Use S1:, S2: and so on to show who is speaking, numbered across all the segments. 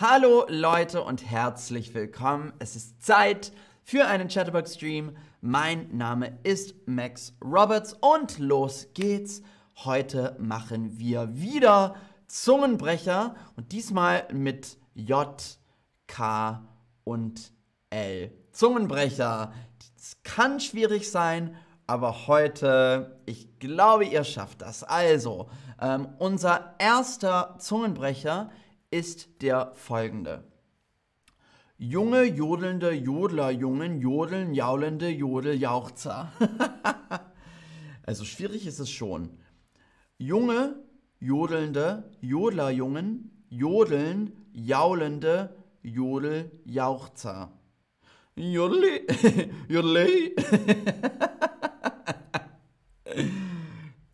S1: Hallo Leute und herzlich willkommen. Es ist Zeit für einen Chatterbox-Stream. Mein Name ist Max Roberts und los geht's. Heute machen wir wieder Zungenbrecher und diesmal mit J, K und L. Zungenbrecher. Das kann schwierig sein, aber heute, ich glaube, ihr schafft das. Also, ähm, unser erster Zungenbrecher ist der folgende. Junge, jodelnde Jodlerjungen, jodeln, jaulende Jodeljauchzer. also schwierig ist es schon. Junge, jodelnde Jodlerjungen, jodeln, jaulende Jodeljauchzer. Jodeli, jodeli.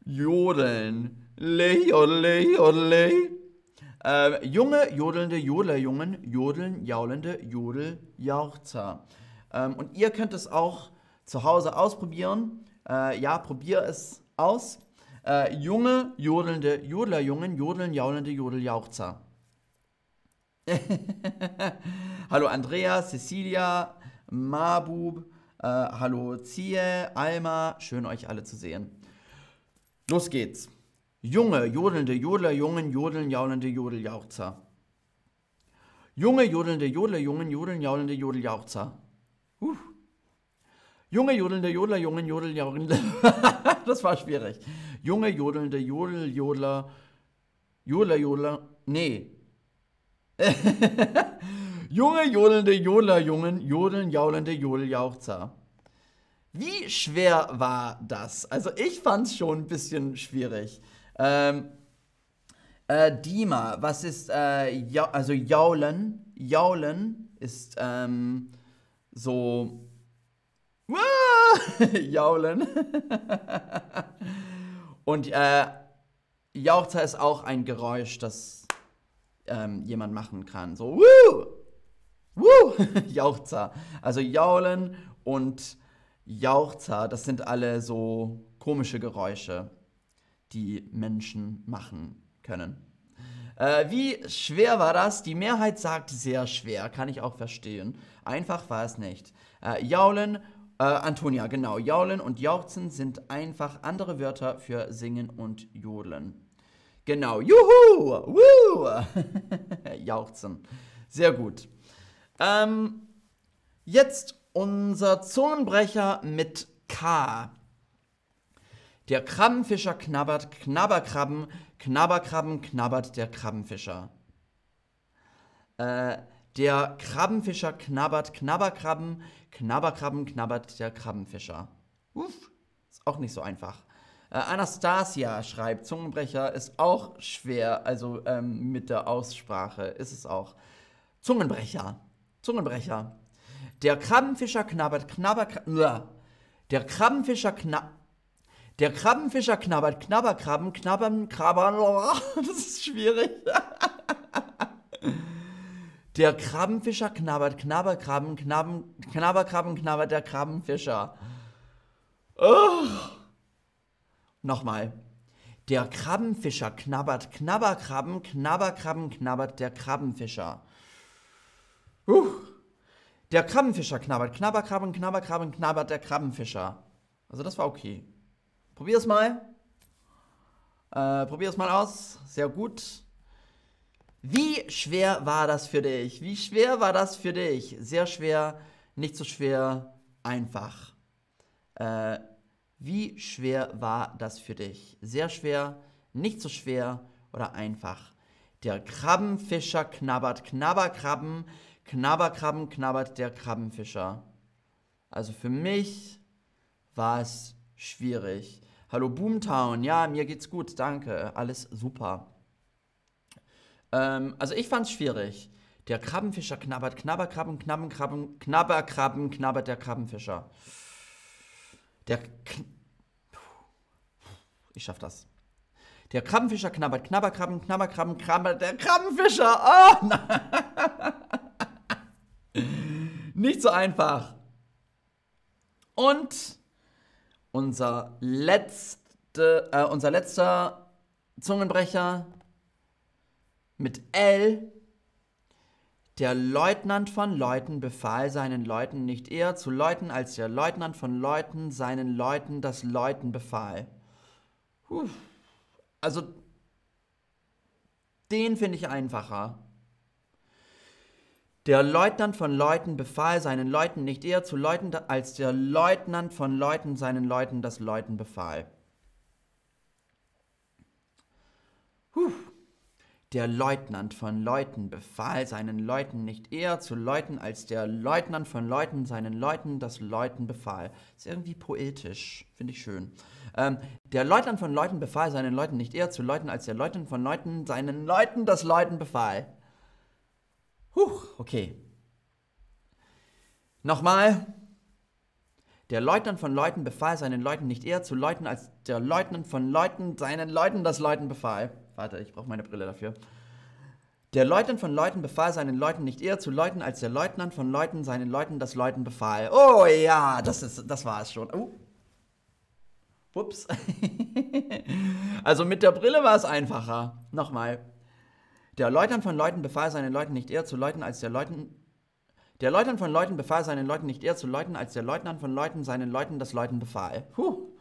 S1: Jodeln. Le, jodle, jodle. Äh, junge, jodelnde Jodlerjungen, jodeln, jaulende Jodeljauchzer. Ähm, und ihr könnt es auch zu Hause ausprobieren. Äh, ja, probier es aus. Äh, junge, jodelnde Jodlerjungen, jodeln, jaulende Jodeljauchzer. hallo Andrea, Cecilia, Mabub, äh, hallo Zie, Alma, schön euch alle zu sehen. Los geht's. Junge, jodelnde Jodlerjungen, jodeln, jaulende Jodeljauchzer. Junge, jodelnde Jodlerjungen, jodeln, jaulende Jodeljauchzer. Uh. Junge, jodelnde Jodlerjungen, jodeln, jaulende... das war schwierig. Junge, jodelnde Jodel, Jodler... Jodler, Jodler... Nee. Junge, jodelnde Jodlerjungen, jodeln, jaulende Jodeljauchzer. Wie schwer war das? Also ich fand es schon ein bisschen schwierig. Ähm, äh, Dima, was ist, äh, ja, also jaulen? Jaulen ist ähm, so, jaulen. Und äh, Jauchzer ist auch ein Geräusch, das ähm, jemand machen kann. So, wuh, wuh, Jauchzer. Also jaulen und Jauchzer, das sind alle so komische Geräusche, die Menschen machen können. Äh, wie schwer war das? Die Mehrheit sagt sehr schwer, kann ich auch verstehen. Einfach war es nicht. Äh, jaulen, äh, Antonia, genau, jaulen und jauchzen sind einfach andere Wörter für singen und jodeln. Genau, juhu, wuh, jauchzen. Sehr gut. Ähm, jetzt unser Zungenbrecher mit K. Der Krabbenfischer knabbert, Knabberkrabben, Knabberkrabben knabbert der Krabbenfischer. Äh, der Krabbenfischer knabbert, Knabberkrabben, Knabberkrabben knabbert der Krabbenfischer. Uff, ist auch nicht so einfach. Äh, Anastasia schreibt, Zungenbrecher ist auch schwer, also ähm, mit der Aussprache ist es auch. Zungenbrecher, Zungenbrecher. Der Krabbenfischer knabbert, knabber, knabber der Krabbenfischer knabbert, der Krabbenfischer knabbert, knabberkrabben, knabbern, krabbern, das ist schwierig. Der Krabbenfischer knabbert, knabberkrabben, knabben, knabberkrabben, knabbert der Krabbenfischer. Oh. Nochmal. Der Krabbenfischer knabbert, knabberkrabben, knabberkrabben, knabbert der Krabbenfischer. Uh. Der Krabbenfischer knabbert, knabberkrabben, knabberkrabben, knabbert der Krabbenfischer. Also das war okay. Probier's mal. Äh, probier's mal aus. Sehr gut. Wie schwer war das für dich? Wie schwer war das für dich? Sehr schwer, nicht so schwer, einfach. Äh, wie schwer war das für dich? Sehr schwer, nicht so schwer oder einfach. Der Krabbenfischer knabbert Knabberkrabben, Knabberkrabben knabbert der Krabbenfischer. Also für mich war es schwierig. Hallo Boomtown, ja, mir geht's gut, danke, alles super. Ähm, also ich fand's schwierig. Der Krabbenfischer knabbert, Knabberkrabben, Knabbenkrabben, Knabberkrabben, knabbert der Krabbenfischer. Der K Ich schaff das. Der Krabbenfischer knabbert, Knabberkrabben, Knabberkrabben, knabbert der Krabbenfischer. Oh, nein. Nicht so einfach. Und unser, letzte, äh, unser letzter Zungenbrecher mit L. Der Leutnant von Leuten befahl seinen Leuten nicht eher zu läuten, als der Leutnant von Leuten seinen Leuten das Läuten befahl. Puh. Also, den finde ich einfacher. Der Leutnant von Leuten befahl seinen Leuten nicht eher zu läuten, als der Leutnant von Leuten seinen Leuten das Läuten befahl. Puh. Der Leutnant von Leuten befahl seinen Leuten nicht eher zu läuten, als der Leutnant von Leuten seinen Leuten das Läuten befahl. Ist irgendwie poetisch, finde ich schön. Ähm, der Leutnant von Leuten befahl seinen Leuten nicht eher zu läuten, als der Leutnant von Leuten seinen Leuten das Läuten befahl. Huch, okay. Nochmal. Der Leutnant von Leuten befahl seinen Leuten nicht eher zu läuten, als der Leutnant von Leuten seinen Leuten das Läuten befahl. Warte, ich brauche meine Brille dafür. Der Leutnant von Leuten befahl seinen Leuten nicht eher zu läuten, als der Leutnant von Leuten seinen Leuten das Läuten befahl. Oh ja, das, ist, das war es schon. Uh. Ups. also mit der Brille war es einfacher. Nochmal. Der Leutnant von Leuten befahl seinen Leuten nicht eher zu läuten, als der Leutnant. Der Leutnant von Leuten befahl seinen Leuten nicht eher zu läuten, als der Leutnant von Leuten seinen Leuten das Läuten befahl. Puh.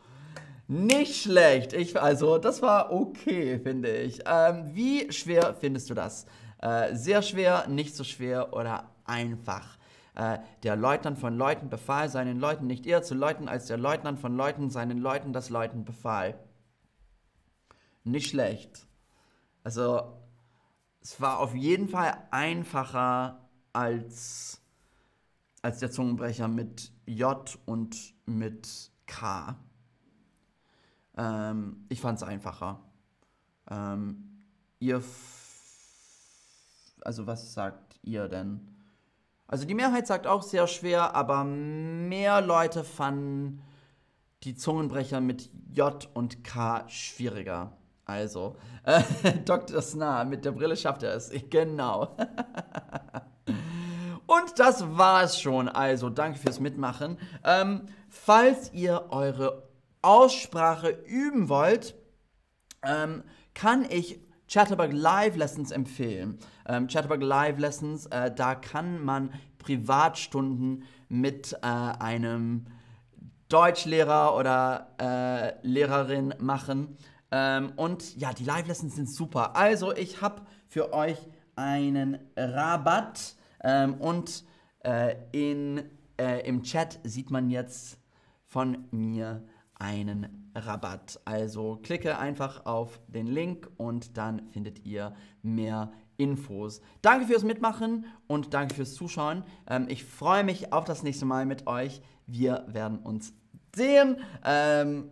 S1: Nicht schlecht. Ich, also, das war okay, finde ich. Ähm, wie schwer findest du das? Äh, sehr schwer, nicht so schwer oder einfach? Äh, der Leutnant von Leuten befahl seinen Leuten nicht eher zu läuten, als der Leutnant von Leuten seinen Leuten das Läuten befahl. Nicht schlecht. Also, es war auf jeden Fall einfacher als, als der Zungenbrecher mit J und mit K. Ähm, ich fand es einfacher. Ähm, ihr, also was sagt ihr denn? Also die Mehrheit sagt auch sehr schwer, aber mehr Leute fanden die Zungenbrecher mit J und K schwieriger. Also, äh, Dr. Snar, mit der Brille schafft er es. Genau. und das war's schon. Also, danke fürs Mitmachen. Ähm, falls ihr eure Aussprache üben wollt, ähm, kann ich Chatterbug Live Lessons empfehlen. Ähm, Chatterbug Live Lessons, äh, da kann man Privatstunden mit äh, einem Deutschlehrer oder äh, Lehrerin machen. Ähm, und ja, die Live Lessons sind super. Also, ich habe für euch einen Rabatt ähm, und äh, in, äh, im Chat sieht man jetzt von mir einen Rabatt. Also klicke einfach auf den Link und dann findet ihr mehr Infos. Danke fürs Mitmachen und danke fürs Zuschauen. Ähm, ich freue mich auf das nächste Mal mit euch. Wir werden uns sehen. Ähm,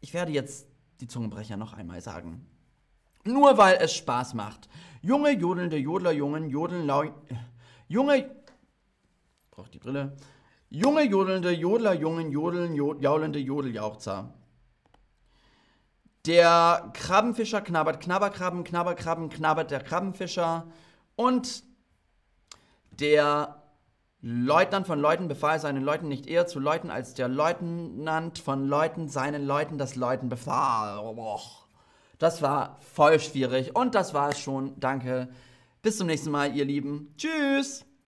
S1: ich werde jetzt die Zungenbrecher noch einmal sagen. Nur weil es Spaß macht. Junge jodelnde Jodlerjungen jodeln lau. Junge. Braucht die Brille. Junge jodelnde Jodlerjungen jodeln jaulende Jodeljauchzer. Der Krabbenfischer knabbert Knabberkrabben, Knabberkrabben, knabbert der Krabbenfischer. Und der Leutnant von Leuten befahl seinen Leuten nicht eher zu läuten, als der Leutnant von Leuten seinen Leuten das Läuten befahl. Das war voll schwierig und das war es schon. Danke. Bis zum nächsten Mal, ihr Lieben. Tschüss.